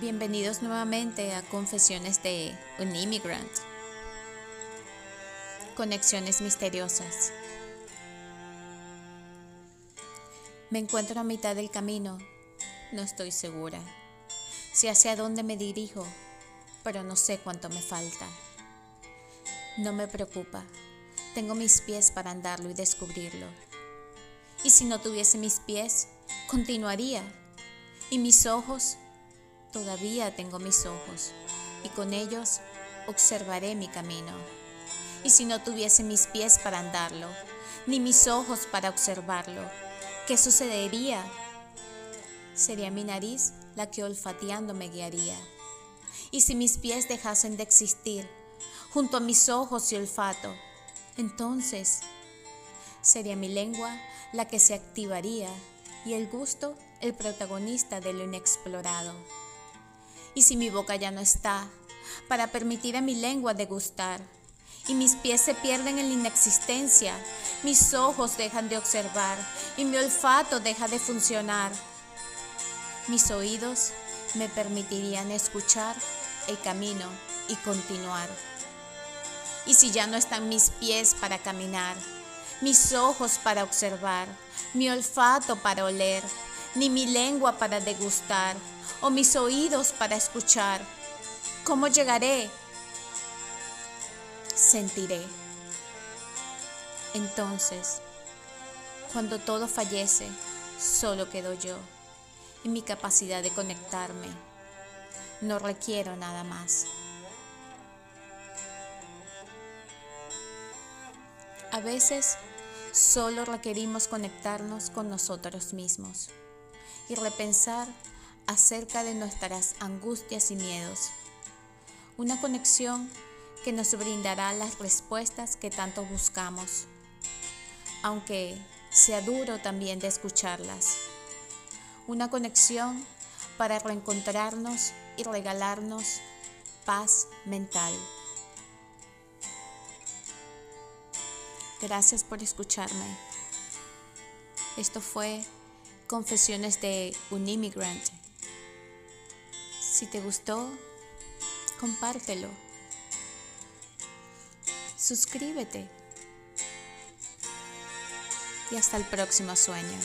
Bienvenidos nuevamente a Confesiones de un Immigrant. Conexiones misteriosas. Me encuentro a mitad del camino. No estoy segura. Si hacia dónde me dirijo, pero no sé cuánto me falta. No me preocupa. Tengo mis pies para andarlo y descubrirlo. Y si no tuviese mis pies, continuaría. Y mis ojos, todavía tengo mis ojos. Y con ellos observaré mi camino. Y si no tuviese mis pies para andarlo, ni mis ojos para observarlo, ¿qué sucedería? Sería mi nariz la que olfateando me guiaría. Y si mis pies dejasen de existir, junto a mis ojos y olfato, entonces sería mi lengua la que se activaría y el gusto el protagonista de lo inexplorado. Y si mi boca ya no está, para permitir a mi lengua degustar, y mis pies se pierden en la inexistencia, mis ojos dejan de observar y mi olfato deja de funcionar. Mis oídos me permitirían escuchar el camino y continuar. Y si ya no están mis pies para caminar, mis ojos para observar, mi olfato para oler, ni mi lengua para degustar, o mis oídos para escuchar, ¿cómo llegaré? Sentiré. Entonces, cuando todo fallece, solo quedo yo y mi capacidad de conectarme. No requiero nada más. A veces solo requerimos conectarnos con nosotros mismos y repensar acerca de nuestras angustias y miedos. Una conexión que nos brindará las respuestas que tanto buscamos, aunque sea duro también de escucharlas. Una conexión para reencontrarnos y regalarnos paz mental. Gracias por escucharme. Esto fue Confesiones de un Immigrant. Si te gustó, compártelo. Suscríbete. Y hasta el próximo sueño.